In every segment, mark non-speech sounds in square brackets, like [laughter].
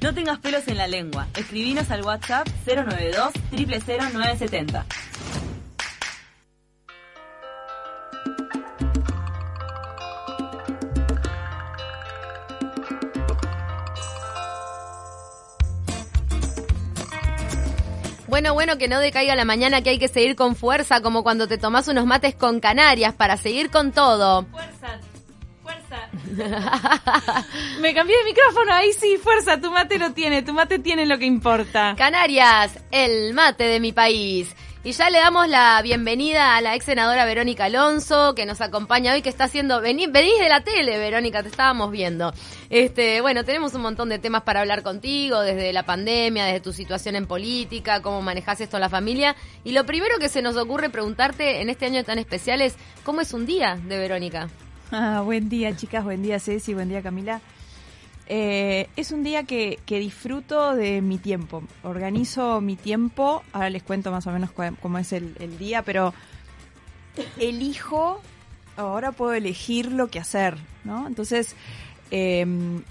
No tengas pelos en la lengua. Escribinos al WhatsApp 092 000970. Bueno, bueno, que no decaiga la mañana, que hay que seguir con fuerza, como cuando te tomas unos mates con Canarias, para seguir con todo. [laughs] Me cambié de micrófono, ahí sí, fuerza, tu mate lo tiene, tu mate tiene lo que importa. Canarias, el mate de mi país. Y ya le damos la bienvenida a la ex senadora Verónica Alonso, que nos acompaña hoy, que está haciendo. Vení, venís de la tele, Verónica, te estábamos viendo. Este, bueno, tenemos un montón de temas para hablar contigo, desde la pandemia, desde tu situación en política, cómo manejas esto en la familia. Y lo primero que se nos ocurre preguntarte en este año tan especial es: ¿cómo es un día de Verónica? Ah, buen día, chicas, buen día, Ceci, buen día, Camila. Eh, es un día que, que, disfruto de mi tiempo. Organizo mi tiempo. Ahora les cuento más o menos cómo es el, el, día, pero elijo. Ahora puedo elegir lo que hacer, ¿no? Entonces, eh,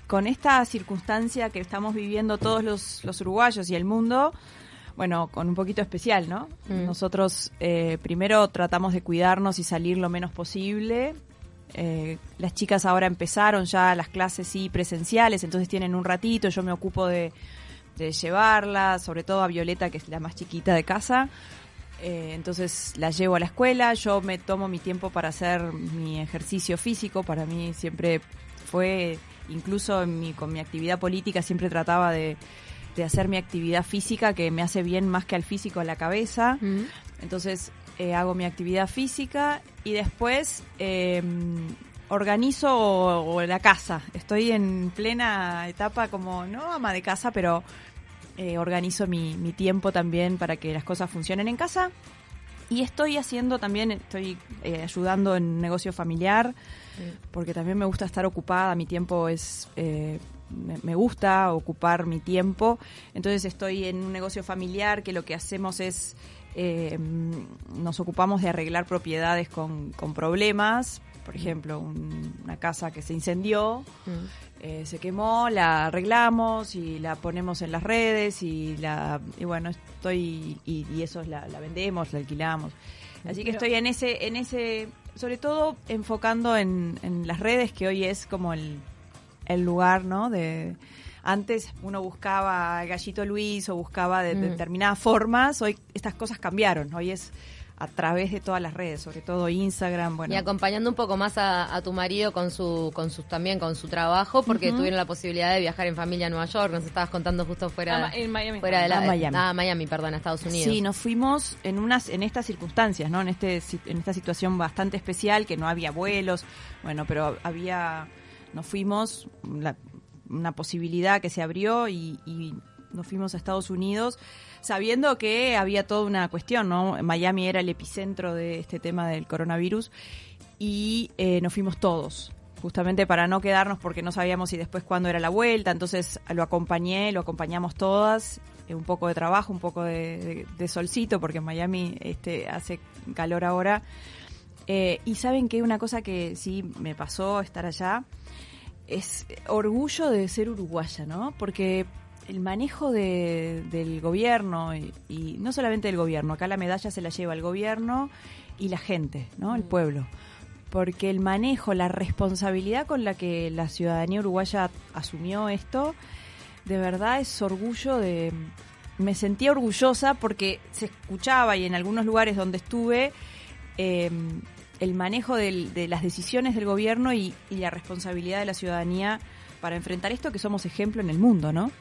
con esta circunstancia que estamos viviendo todos los, los, uruguayos y el mundo, bueno, con un poquito especial, ¿no? Mm. Nosotros eh, primero tratamos de cuidarnos y salir lo menos posible. Eh, las chicas ahora empezaron ya las clases sí presenciales, entonces tienen un ratito, yo me ocupo de, de llevarla, sobre todo a Violeta, que es la más chiquita de casa. Eh, entonces la llevo a la escuela, yo me tomo mi tiempo para hacer mi ejercicio físico, para mí siempre fue, incluso en mi, con mi actividad política, siempre trataba de, de, hacer mi actividad física que me hace bien más que al físico a la cabeza. Mm. Entonces eh, hago mi actividad física y después eh, organizo o, o la casa. Estoy en plena etapa como, no ama de casa, pero eh, organizo mi, mi, tiempo también para que las cosas funcionen en casa. Y estoy haciendo también, estoy eh, ayudando en un negocio familiar, porque también me gusta estar ocupada, mi tiempo es... Eh, me, gusta ocupar mi tiempo, entonces estoy en un negocio familiar que lo que hacemos es eh, nos ocupamos de arreglar propiedades con, con problemas, por ejemplo, un, una casa que se incendió, mm. eh, se quemó, la arreglamos y la ponemos en las redes y la y bueno, estoy y, y eso la, la, vendemos, la alquilamos. Así que estoy en ese en ese sobre todo enfocando en, en las redes que hoy es como el, el lugar, ¿no? de antes uno buscaba el gallito Luis o buscaba de, de determinadas formas, hoy estas cosas cambiaron, hoy es a través de todas las redes, sobre todo Instagram, bueno. Y acompañando un poco más a, a tu marido con su, con sus también con su trabajo, porque uh -huh. tuvieron la posibilidad de viajar en familia a Nueva York, nos estabas contando justo fuera, ah, en Miami. fuera de la, ah, Miami. Ah, Miami, perdón, a Estados Unidos. Sí, nos fuimos en unas, en estas circunstancias, ¿no? En este, en esta situación bastante especial, que no había vuelos, bueno, pero había, nos fuimos, la, una posibilidad que se abrió y, y nos fuimos a Estados Unidos sabiendo que había toda una cuestión, ¿no? Miami era el epicentro de este tema del coronavirus y eh, nos fuimos todos, justamente para no quedarnos porque no sabíamos si después cuándo era la vuelta, entonces lo acompañé, lo acompañamos todas, eh, un poco de trabajo, un poco de, de, de, solcito, porque en Miami este, hace calor ahora. Eh, y saben que una cosa que sí me pasó estar allá es orgullo de ser uruguaya, ¿no? Porque el manejo de, del gobierno y, y, no solamente del gobierno, acá la medalla se la lleva el gobierno y la gente, ¿no? El pueblo. Porque el manejo, la responsabilidad con la que la ciudadanía uruguaya asumió esto, de verdad es orgullo de... Me sentía orgullosa porque se escuchaba y en algunos lugares donde estuve eh, el manejo del, de las decisiones del gobierno y, y la responsabilidad de la ciudadanía para enfrentar esto que somos ejemplo en el mundo, ¿no?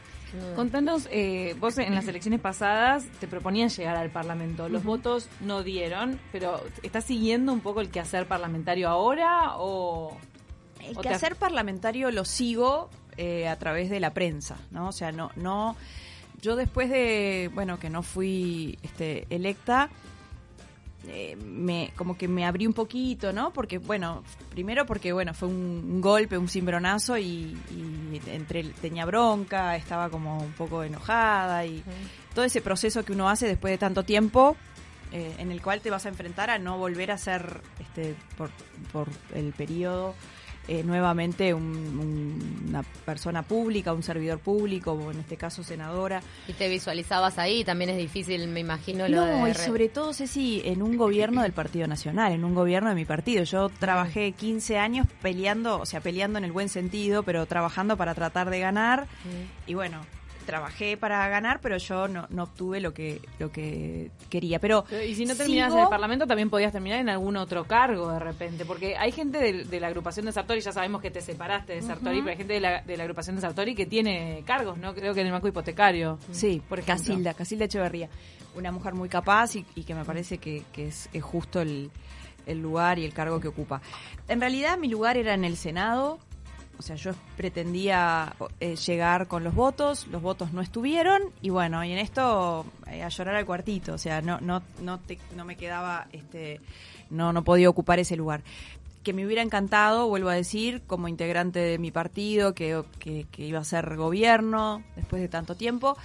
Contanos, eh, vos en las elecciones pasadas te proponían llegar al Parlamento. Los uh -huh. votos no dieron, pero ¿estás siguiendo un poco el quehacer parlamentario ahora o...? El quehacer parlamentario lo sigo eh, a través de la prensa, ¿no? O sea, no... no yo después de, bueno, que no fui este, electa, eh, me como que me abrí un poquito, ¿no? Porque, bueno, primero porque, bueno, fue un, un golpe, un cimbronazo y, y, entre tenía bronca, estaba como un poco enojada y todo ese proceso que uno hace después de tanto tiempo eh, en el cual te vas a enfrentar a no volver a ser, este, por, por el periodo, eh, nuevamente una persona pública, un servidor público, o en este caso senadora. Y te visualizabas ahí, también es difícil, me imagino. Lo no, y sobre todo, Ceci, en un gobierno del Partido Nacional, en un gobierno de mi partido. Yo trabajé 15 años peleando, o sea, peleando en el buen sentido, pero trabajando para tratar de ganar. Y bueno, trabajé para ganar, pero yo no, no obtuve lo que lo que quería. Pero y si no terminas en el Parlamento, también podías terminar en algún otro cargo de repente, porque hay gente de, la agrupación de Sartori, ya sabemos que te separaste de Sartori, pero hay gente de la, de la agrupación de Sartori que tiene cargos, ¿no? Creo que en el banco hipotecario. Sí, por Casilda, Casilda Echeverría, una mujer muy capaz y, que me parece que, es, es justo el, el lugar y el cargo que ocupa. En realidad mi lugar era en el Senado, o sea, yo pretendía eh, llegar con los votos, los votos no estuvieron y bueno, y en esto eh, a llorar al cuartito, o sea, no no no no me quedaba este no no podía ocupar ese lugar. Que me hubiera encantado, vuelvo a decir, como integrante de mi partido, que, que, iba a ser gobierno después de tanto tiempo.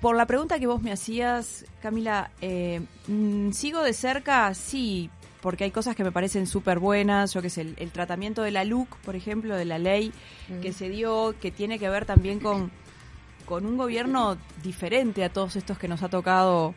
Por la pregunta que vos me hacías, Camila, eh, mm, ¿sigo de cerca? Sí, porque hay cosas que me parecen súper buenas, yo que sé, el, tratamiento de la LUC, por ejemplo, de la ley que se dio, que tiene que ver también con, con un gobierno diferente a todos estos que nos ha tocado,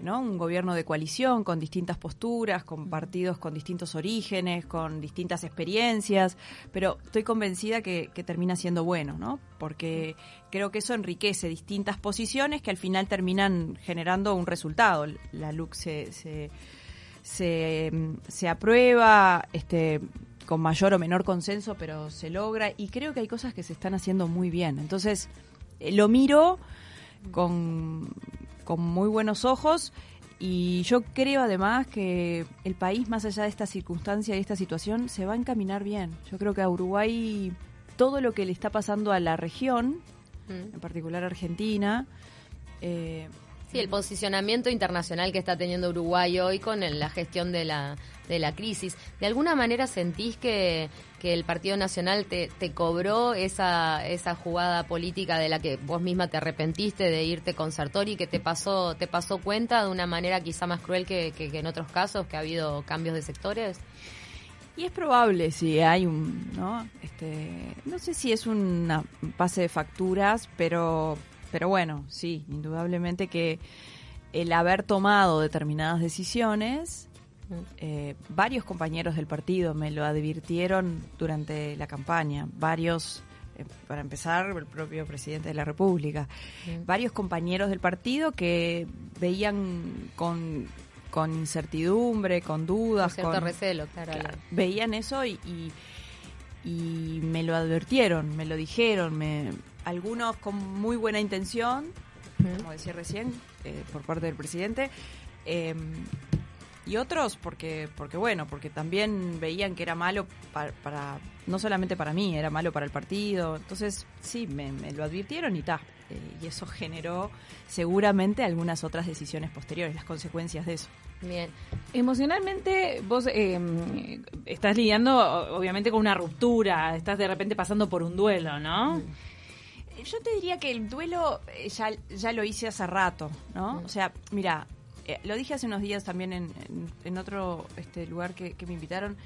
¿no? Un gobierno de coalición, con distintas posturas, con partidos con distintos orígenes, con distintas experiencias, pero estoy convencida que, termina siendo bueno, ¿no? Porque creo que eso enriquece distintas posiciones que al final terminan generando un resultado. La LUC se se, se aprueba este, con mayor o menor consenso, pero se logra y creo que hay cosas que se están haciendo muy bien. Entonces, eh, lo miro con, con muy buenos ojos y yo creo además que el país, más allá de esta circunstancia y esta situación, se va a encaminar bien. Yo creo que a Uruguay todo lo que le está pasando a la región, mm. en particular a Argentina, eh, Sí, el posicionamiento internacional que está teniendo Uruguay hoy con la gestión de la, de la crisis. ¿De alguna manera sentís que, que el Partido Nacional te, te, cobró esa, esa jugada política de la que vos misma te arrepentiste de irte con Sartori, que te pasó, te pasó cuenta de una manera quizá más cruel que, que, en otros casos, que ha habido cambios de sectores? Y es probable si hay un, ¿no? Este, no sé si es una pase de facturas, pero pero bueno, sí, indudablemente que el haber tomado determinadas decisiones, eh, varios compañeros del partido me lo advirtieron durante la campaña, varios, eh, para empezar, el propio presidente de la República, varios compañeros del partido que veían con con incertidumbre, con dudas, con cierto recelo, claro. Veían eso y, y me lo advirtieron, me lo dijeron, me, algunos con muy buena intención, como decía recién, eh, por parte del presidente, em, y otros porque, porque bueno, porque también veían que era malo para, no solamente para mí, era malo para el partido. Entonces, sí, me, lo advirtieron y ta. Eh, y eso generó seguramente algunas otras decisiones posteriores, las consecuencias de eso. Bien. Emocionalmente, vos em, estás lidiando, obviamente, con una ruptura, estás de repente pasando por un duelo, ¿no? Mm. Yo te diría que el duelo eh, ya, ya lo hice hace rato, ¿no? O sea, mira, eh, lo dije hace unos días también en, en, otro este, lugar que, me invitaron.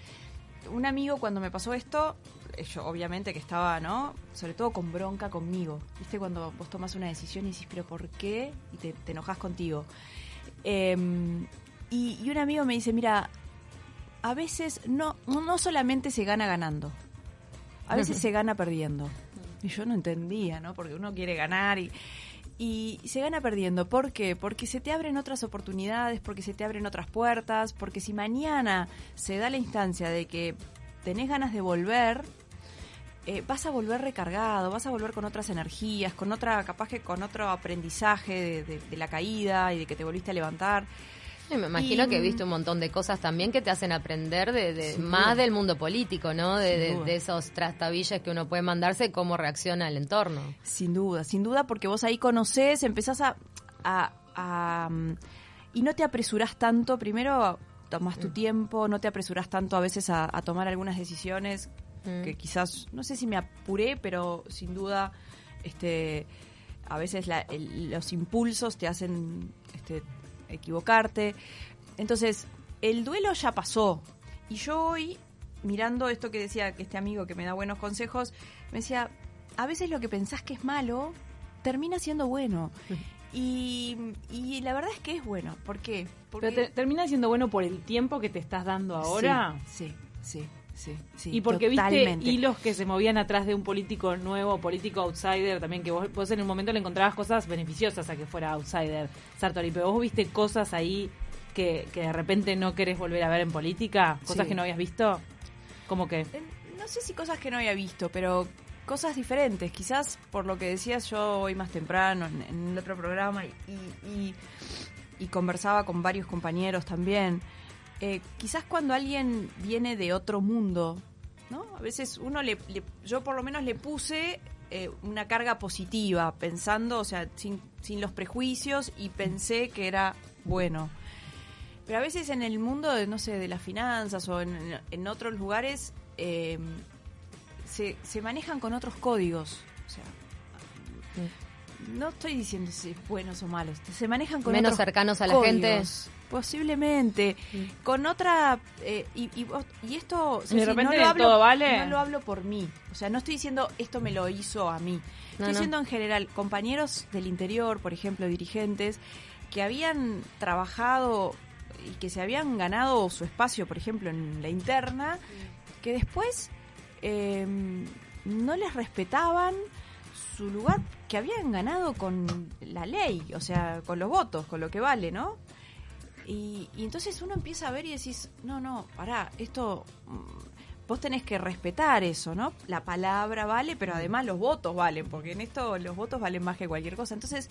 Un amigo cuando me pasó esto, eh, yo obviamente que estaba, ¿no? Sobre todo con bronca conmigo. ¿Viste? Cuando vos tomas una decisión y dices, pero ¿por qué? Y te, te enojas contigo. Em, y, y, un amigo me dice, mira, a veces no, no solamente se gana ganando, a veces [laughs] se gana perdiendo. Y yo no entendía, ¿no? Porque uno quiere ganar y, y se gana perdiendo. ¿Por qué? Porque se te abren otras oportunidades, porque se te abren otras puertas, porque si mañana se da la instancia de que tenés ganas de volver, eh, vas a volver recargado, vas a volver con otras energías, con otra, capaz que con otro aprendizaje de la caída y de que te volviste a levantar me imagino que he visto un montón de cosas también que te hacen aprender de, más del mundo político, ¿no? De, esos trastabillas que uno puede mandarse, cómo reacciona el entorno. Sin duda, sin duda, porque vos ahí conocés, empezás a, a, mm, y no te apresurás tanto. Primero tomas tu mm. tiempo, no te apresurás tanto a veces a, tomar algunas decisiones mm. que quizás, no sé si me apuré, pero sin duda, este, a veces los impulsos te hacen este, equivocarte. Entonces, el duelo ya pasó. Y yo hoy mirando esto que decía que este amigo que me da buenos consejos, me decía, a veces lo que pensás que es malo termina siendo bueno. [laughs] Y, y la verdad es que es bueno. ¿Por qué? Porque Pero te- termina siendo bueno por el tiempo que te estás dando ahora. Sí, sí, sí, sí. y porque totalmente. viste hilos que se movían atrás de un político nuevo, político outsider, también que vos, vos en un momento le encontrabas cosas beneficiosas a que fuera outsider, Sartori, pero vos viste cosas ahí que, que de repente no querés volver a ver en política, cosas Sí. que no habías visto, como que... No sé si cosas que no había visto, pero cosas diferentes. Quizás por lo que decías yo hoy más temprano en, en el otro programa y, y- y conversaba con varios compañeros también. Eh, quizás cuando alguien viene de otro mundo, ¿no? A veces uno le, le- yo por lo menos le puse eh, una carga positiva, pensando, o sea, sin, sin los prejuicios y pensé que era bueno. Pero a veces en el mundo, de, no sé, de las finanzas o en, en otros lugares, eh, se, se manejan con otros códigos. O sea, no estoy diciendo si es buenos o malos, se manejan con Menos otros cercanos a la códigos. gente. Posiblemente. Con otra... eh, y, y, vos- y esto... Repente no, lo hablo, todo vale. no lo hablo por mí. O sea, no estoy diciendo esto me lo hizo a mí. No, Estoy no. diciendo en general, compañeros del interior, por ejemplo, dirigentes, que habían trabajado y que se habían ganado su espacio, por ejemplo, en la interna, que después eh, no les respetaban su lugar que habían ganado con la ley, o sea, con los votos, con lo que vale, ¿no? Y, y entonces uno empieza a ver y decís, no, no, pará, esto, mm, vos tenés que respetar eso, ¿no? La palabra vale, pero además los votos valen, porque en esto los votos valen más que cualquier cosa. Entonces,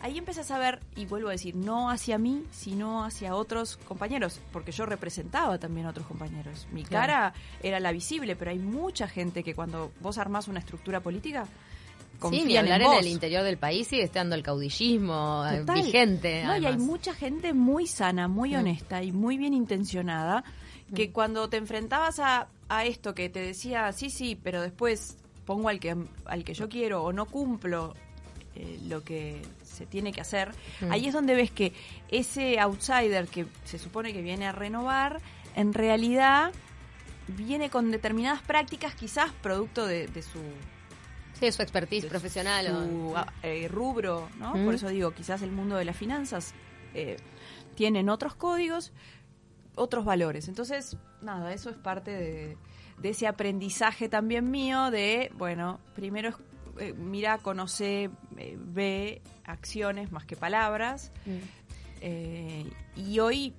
ahí empezás a ver, y vuelvo a decir, no hacia mí, sino hacia otros compañeros, porque yo representaba también a otros compañeros. Mi Claro. cara era la visible, pero hay mucha gente que cuando vos armás una estructura política, Sí, confían ni hablar en, el interior del país sigue estando el caudillismo eh, Total. vigente. No, y hay mucha gente muy sana, muy Mm. honesta y muy bien intencionada que Mm. cuando te enfrentabas a, a esto que te decía, sí, sí, pero después pongo al que, al que yo quiero o no cumplo eh, lo que se tiene que hacer, Mm. ahí es donde ves que ese outsider que se supone que viene a renovar, en realidad viene con determinadas prácticas, quizás producto de, de su Sí, su expertise de profesional. su o- ah, eh, rubro, ¿no? Mm. Por eso digo, quizás el mundo de las finanzas eh, tienen otros códigos, otros valores. Entonces, nada, eso es parte de, de ese aprendizaje también mío de, bueno, primero es, eh, mira, conoce, eh, ve acciones más que palabras. Eh, y hoy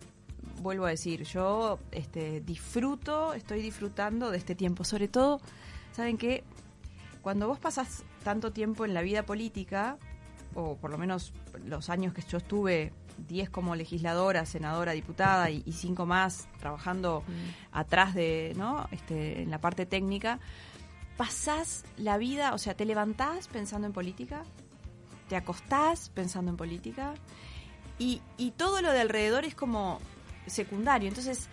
vuelvo a decir, yo este, disfruto, estoy disfrutando de este tiempo. Sobre todo, ¿saben qué? Cuando vos pasás tanto tiempo en la vida política, o por lo menos los años que yo estuve, 10 como legisladora, senadora, diputada y 5 más trabajando atrás de, ¿no? Este, en la parte técnica, pasás la vida, o sea, te levantás pensando en política, te acostás pensando en política, y, y todo lo de alrededor es como secundario. Entonces,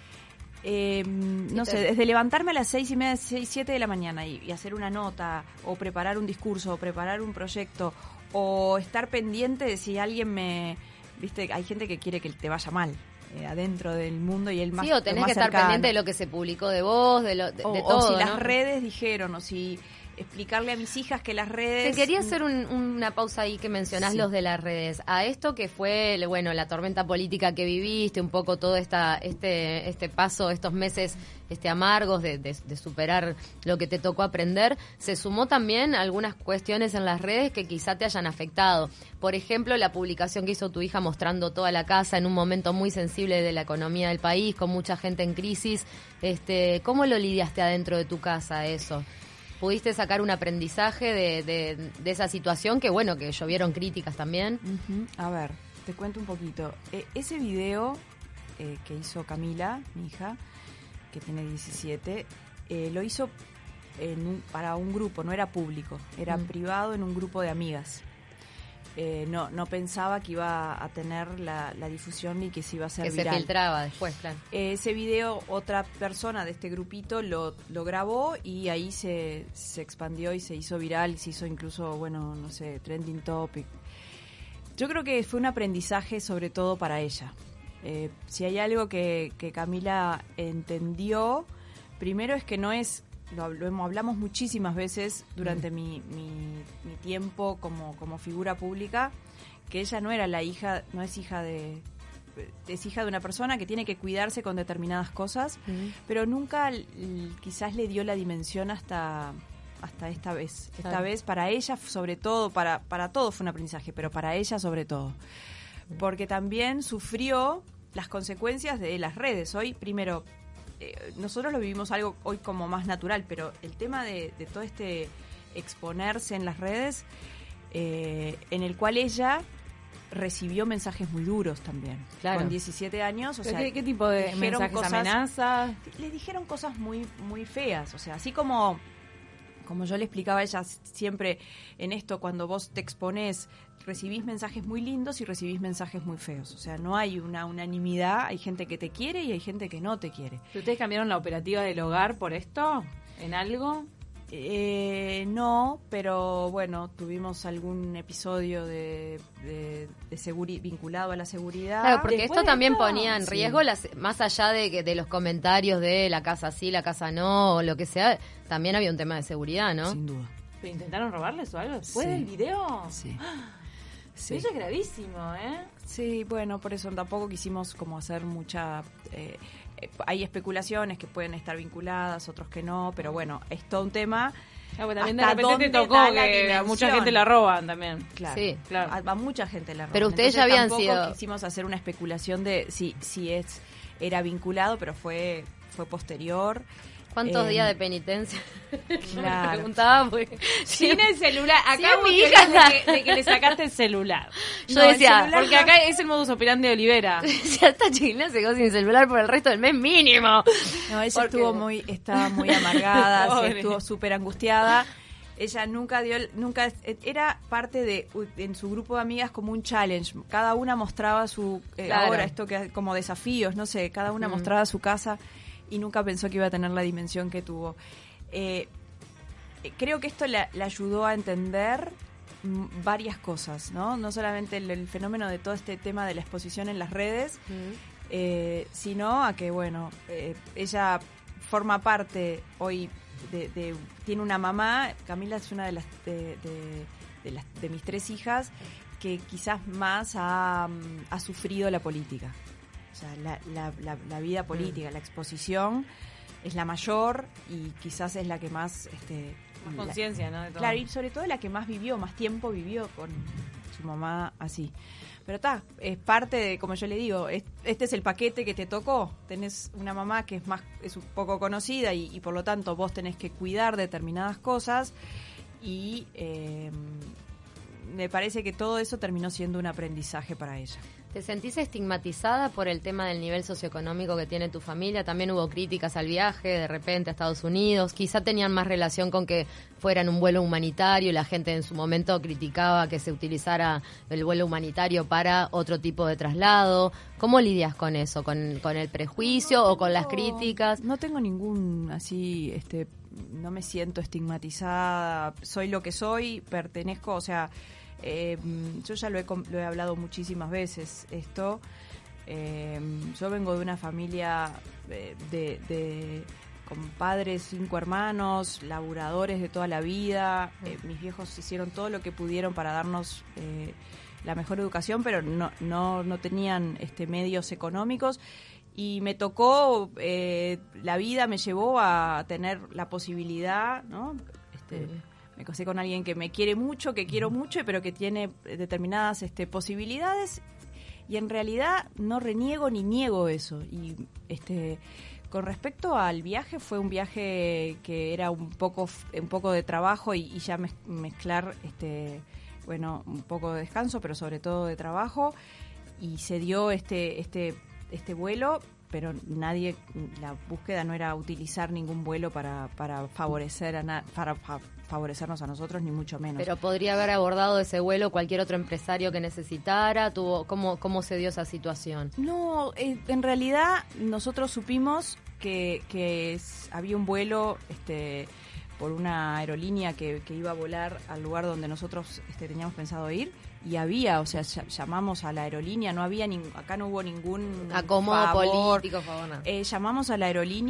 eh, no sé, desde levantarme a las seis y media, seis, siete de la mañana y, y hacer una nota, o preparar un discurso, o preparar un proyecto, o estar pendiente de si alguien me. Viste, hay gente que quiere que te vaya mal eh, adentro del mundo y el más. sí, o tenés más que estar pendiente de lo que se publicó de vos, de, lo, de, O, de o todo. si las redes dijeron, o si explicarle a mis hijas que las redes. Te quería hacer un- una pausa ahí que mencionás Sí. los de las redes. A esto que fue, bueno, la tormenta política que viviste, un poco todo esta, este, este paso, estos meses este amargos de, de- de superar lo que te tocó aprender, se sumó también algunas cuestiones en las redes que quizá te hayan afectado. Por ejemplo, la publicación que hizo tu hija mostrando toda la casa en un momento muy sensible de la economía del país, con mucha gente en crisis. Este, ¿Cómo lo lidiaste adentro de tu casa eso? ¿Pudiste sacar un aprendizaje de, de- de esa situación? Que bueno, que llovieron críticas también. A ver, te cuento un poquito. Eh, ese video eh, que hizo Camila, mi hija, que tiene 17, eh, lo hizo en un- para un grupo, no era público, era Mm. privado en un grupo de amigas. Eh, no, no pensaba que iba a tener la, la difusión y que se iba a hacer Que se viral. filtraba después, claro. Eh, Ese video, otra persona de este grupito lo, lo grabó y ahí se, se expandió y se hizo viral, se hizo incluso, bueno, no sé, trending topic. Yo creo que fue un aprendizaje sobre todo para ella. Eh, si hay algo que, que Camila entendió, primero es que no es, lo, lo hablamos muchísimas veces durante mi, mi- mi tiempo como, como figura pública, que ella no era la hija, no es hija de es hija de una persona que tiene que cuidarse con determinadas cosas, pero nunca quizás le dio la dimensión hasta hasta esta vez. Esta Claro. vez para ella sobre todo, para para todos fue un aprendizaje, pero para ella sobre todo. Porque también sufrió las consecuencias de las redes. Hoy primero eh, nosotros lo vivimos algo hoy como más natural, pero el tema de, de todo este exponerse en las redes, eh, en el cual ella recibió mensajes muy duros también. Claro. Con 17 años, o ¿Pero sea, ¿Qué, qué tipo de mensajes, cosas- amenazas? le dijeron cosas muy muy feas, o sea, así como como yo le explicaba a ella siempre en esto cuando vos te exponés recibís mensajes muy lindos y recibís mensajes muy feos, o sea, no hay una unanimidad, hay gente que te quiere y hay gente que no te quiere. ¿Ustedes cambiaron la operativa del hogar por esto? ¿En algo? Eh, no, pero bueno, tuvimos algún episodio de, de, de seguri- vinculado a la seguridad. Claro, porque Después esto también esto, ponía en sí. riesgo, las, más allá de, que- de los comentarios de la casa sí, la casa no, o lo que sea, también había un tema de seguridad, ¿no? Sin duda. ¿Pero intentaron robarles o algo después Sí. del video? Sí. Sí. Eso es gravísimo, ¿eh? Sí, bueno, por eso tampoco quisimos como hacer mucha... eh, eh, hay especulaciones que pueden estar vinculadas, otros que no, pero bueno, es todo un tema. Ah, bueno, también de ¿Hasta repente te tocó que a mucha gente la roban también. Claro, Sí. Claro. A, a mucha gente la roban. Pero ustedes ya Entonces, habían tampoco sido- quisimos hacer una especulación de si, si es era vinculado, pero fue fue posterior. ¿Cuántos Eh, días de penitencia? [laughs] Yo me claro. preguntaba porque Sin el celular. Acá Sí, mi hija. de que, de que le sacaste el celular. [laughs] yo No, decía, Porque acá es el modus operandi de Olivera. [laughs] si esta chiquilina se quedó sin celular por el resto del mes mínimo. No, ella Porque- estuvo muy, estaba muy amargada, se estuvo súper angustiada. Ella nunca dio, nunca era parte de en su grupo de amigas como un challenge. Cada una mostraba su eh, Claro. ahora esto que como desafíos, no sé. Cada una Mm. mostraba su casa y nunca pensó que iba a tener la dimensión que tuvo. Eh, creo que esto la, la ayudó a entender varias cosas, ¿no? No solamente el, el fenómeno de todo este tema de la exposición en las redes, eh, sino a que, bueno, eh, ella forma parte hoy de, de- tiene una mamá, Camila es una de las de, de- de las, de mis tres hijas que quizás más ha, mm, ha sufrido la política. O sea, la, la- la- la vida política, la exposición es la mayor y quizás es la que más... Este, Más conciencia, ¿no? De todo. Claro, y sobre todo la que más vivió, más tiempo vivió con su mamá así. Pero está, es parte de, como yo le digo, es- este es el paquete que te tocó. Tenés una mamá que es más, es un poco conocida y, y por lo tanto vos tenés que cuidar determinadas cosas y eh, me parece que todo eso terminó siendo un aprendizaje para ella. ¿Te sentís estigmatizada por el tema del nivel socioeconómico que tiene tu familia? También hubo críticas al viaje de repente a Estados Unidos. Quizá tenían más relación con que fueran un vuelo humanitario y la gente en su momento criticaba que se utilizara el vuelo humanitario para otro tipo de traslado. ¿Cómo lidias con eso? ¿Con, con el prejuicio o con las críticas? No tengo ningún así, este, no me siento estigmatizada, soy lo que soy, pertenezco, o sea, eh, yo ya lo he, lo he hablado muchísimas veces esto. eh, yo vengo de una familia eh, de, de- con padres, cinco hermanos, laburadores de toda la vida. eh, mis viejos hicieron todo lo que pudieron para darnos eh, la mejor educación, pero no, no, no tenían este, medios económicos. Y me tocó, eh, la vida me llevó a tener la posibilidad, ¿no? Este, me casé con alguien que me quiere mucho, que quiero mucho, pero que tiene determinadas este, posibilidades y en realidad no reniego ni niego eso. Y este con respecto al viaje, fue un viaje que era un poco un poco de trabajo y, y ya mez- mezclar este bueno, un poco de descanso, pero sobre todo de trabajo y se dio este este este vuelo, pero nadie la búsqueda no era utilizar ningún vuelo para para favorecer a na- para fa- favorecernos a nosotros ni mucho menos. Pero podría haber abordado ese vuelo cualquier otro empresario que necesitara. Tuvo, ¿cómo, ¿Cómo se dio esa situación? No, eh, en realidad nosotros supimos que, que es- había un vuelo este, por una aerolínea que, que iba a volar al lugar donde nosotros este, teníamos pensado ir y había, o sea, ll- llamamos a la aerolínea, no había, nin- acá no hubo ningún Acomodo favor. político, favor. Eh, llamamos a la aerolínea